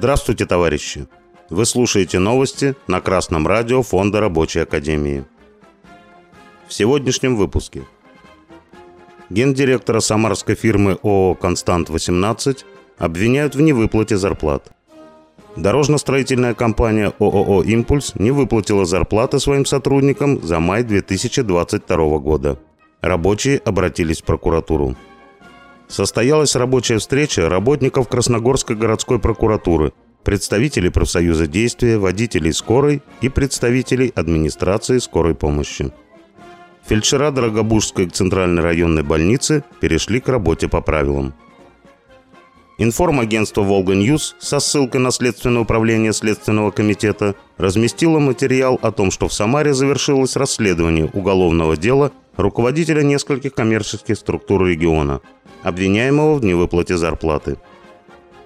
Здравствуйте, товарищи! Вы слушаете новости на Красном радио Фонда Рабочей Академии. В сегодняшнем выпуске. Гендиректора самарской фирмы ООО «Констант-18» обвиняют в невыплате зарплат. Дорожно-строительная компания ООО «Импульс» не выплатила зарплаты своим сотрудникам за май 2022 года. Рабочие обратились в прокуратуру. Состоялась рабочая встреча работников Красногорской городской прокуратуры, представителей профсоюза действия, водителей скорой и представителей администрации скорой помощи. Фельдшера Дорогобужской центральной районной больницы перешли к работе по правилам. Информагентство «Волга Ньюс» со ссылкой на Следственное управление Следственного комитета разместило материал о том, что в Самаре завершилось расследование уголовного дела руководителя нескольких коммерческих структур региона, обвиняемого в невыплате зарплаты.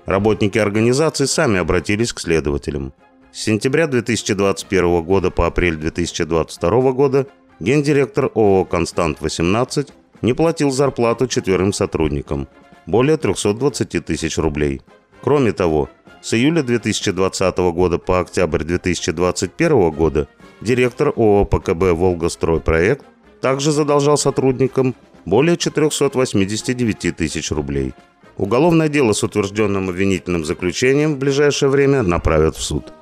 Работники организации сами обратились к следователям. С сентября 2021 года по апрель 2022 года гендиректор ООО «Констант-18» не платил зарплату четверым сотрудникам – более 320 тысяч рублей. Кроме того, с июля 2020 года по октябрь 2021 года директор ООО ПКБ «Волгостройпроект» также задолжал сотрудникам более 489 тысяч рублей. Уголовное дело с утвержденным обвинительным заключением в ближайшее время направят в суд.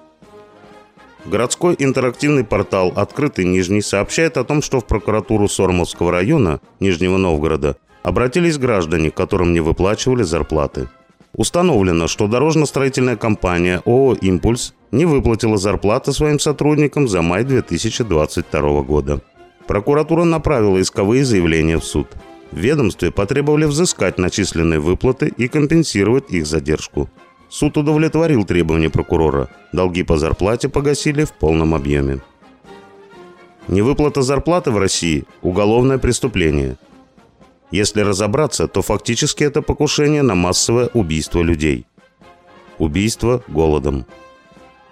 Городской интерактивный портал «Открытый Нижний» сообщает о том, что в прокуратуру Сормовского района Нижнего Новгорода обратились граждане, которым не выплачивали зарплаты. Установлено, что дорожно-строительная компания ООО «Импульс» не выплатила зарплаты своим сотрудникам за май 2022 года. Прокуратура направила исковые заявления в суд. В ведомстве потребовали взыскать начисленные выплаты и компенсировать их задержку. Суд удовлетворил требования прокурора. Долги по зарплате погасили в полном объеме. Невыплата зарплаты в России – уголовное преступление – если разобраться, то фактически это покушение на массовое убийство людей. Убийство голодом.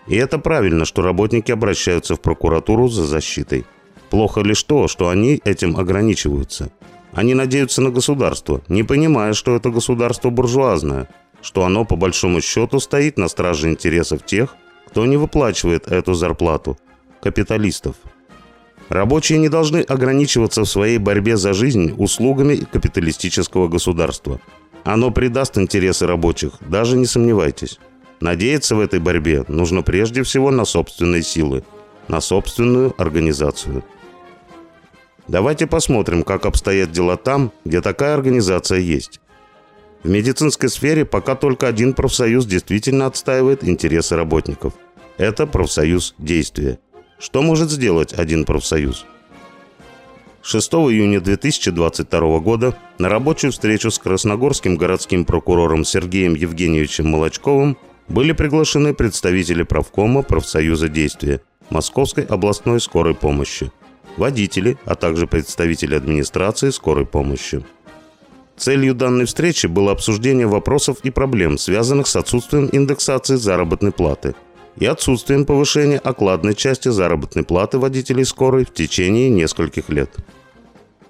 И это правильно, что работники обращаются в прокуратуру за защитой. Плохо лишь то, что они этим ограничиваются. Они надеются на государство, не понимая, что это государство буржуазное, что оно по большому счету стоит на страже интересов тех, кто не выплачивает эту зарплату – капиталистов. Рабочие не должны ограничиваться в своей борьбе за жизнь услугами капиталистического государства. Оно придаст интересы рабочих, даже не сомневайтесь. Надеяться в этой борьбе нужно прежде всего на собственные силы, на собственную организацию. Давайте посмотрим, как обстоят дела там, где такая организация есть. В медицинской сфере пока только один профсоюз действительно отстаивает интересы работников. Это профсоюз действия – что может сделать один профсоюз? 6 июня 2022 года на рабочую встречу с красногорским городским прокурором Сергеем Евгеньевичем Молочковым были приглашены представители правкома профсоюза действия Московской областной скорой помощи, водители, а также представители администрации скорой помощи. Целью данной встречи было обсуждение вопросов и проблем, связанных с отсутствием индексации заработной платы – и отсутствием повышения окладной части заработной платы водителей скорой в течение нескольких лет.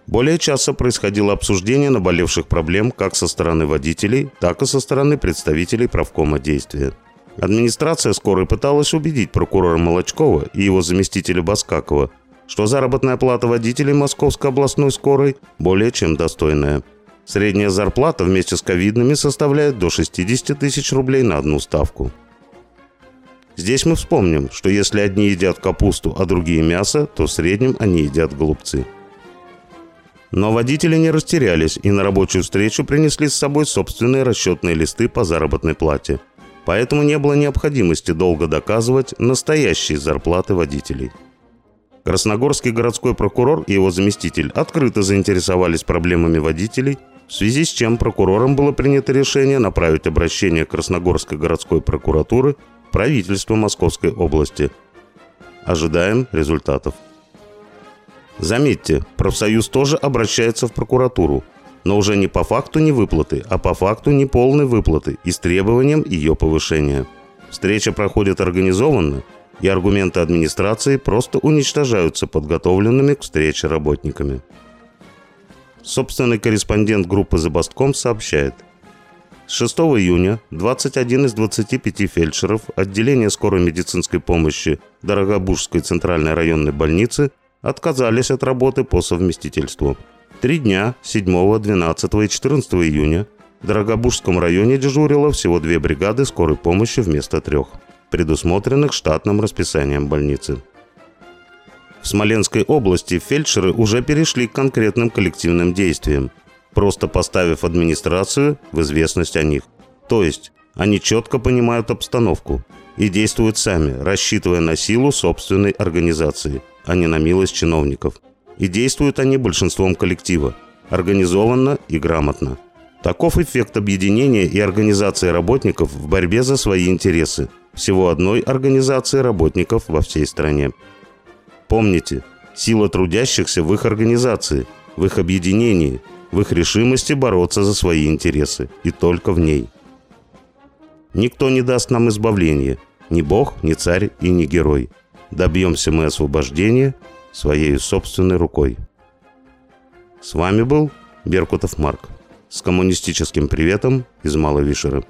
Более часа происходило обсуждение наболевших проблем как со стороны водителей, так и со стороны представителей правкома действия. Администрация скорой пыталась убедить прокурора Молочкова и его заместителя Баскакова, что заработная плата водителей Московской областной скорой более чем достойная. Средняя зарплата вместе с ковидными составляет до 60 тысяч рублей на одну ставку. Здесь мы вспомним, что если одни едят капусту, а другие мясо, то в среднем они едят голубцы. Но водители не растерялись и на рабочую встречу принесли с собой собственные расчетные листы по заработной плате. Поэтому не было необходимости долго доказывать настоящие зарплаты водителей. Красногорский городской прокурор и его заместитель открыто заинтересовались проблемами водителей, в связи с чем прокурором было принято решение направить обращение Красногорской городской прокуратуры правительство Московской области. Ожидаем результатов. Заметьте, профсоюз тоже обращается в прокуратуру, но уже не по факту невыплаты, а по факту неполной выплаты и с требованием ее повышения. Встреча проходит организованно, и аргументы администрации просто уничтожаются подготовленными к встрече работниками. Собственный корреспондент группы «Забастком» сообщает – С 6 июня 21 из 25 фельдшеров отделения скорой медицинской помощи Дорогобужской центральной районной больницы отказались от работы по совместительству. Три дня 7, 12 и 14 июня в Дорогобужском районе дежурило всего две бригады скорой помощи вместо трех, предусмотренных штатным расписанием больницы. В Смоленской области фельдшеры уже перешли к конкретным коллективным действиям, просто поставив администрацию в известность о них. То есть они четко понимают обстановку и действуют сами, рассчитывая на силу собственной организации, а не на милость чиновников. И действуют они большинством коллектива, организованно и грамотно. Таков эффект объединения и организации работников в борьбе за свои интересы. Всего одной организации работников во всей стране. Помните, сила трудящихся в их организации, в их объединении, в их решимости бороться за свои интересы, и только в ней. Никто не даст нам избавления, ни Бог, ни царь и ни герой. Добьемся мы освобождения своей собственной рукой. С вами был Беркутов Марк. С коммунистическим приветом из Малой Вишеры.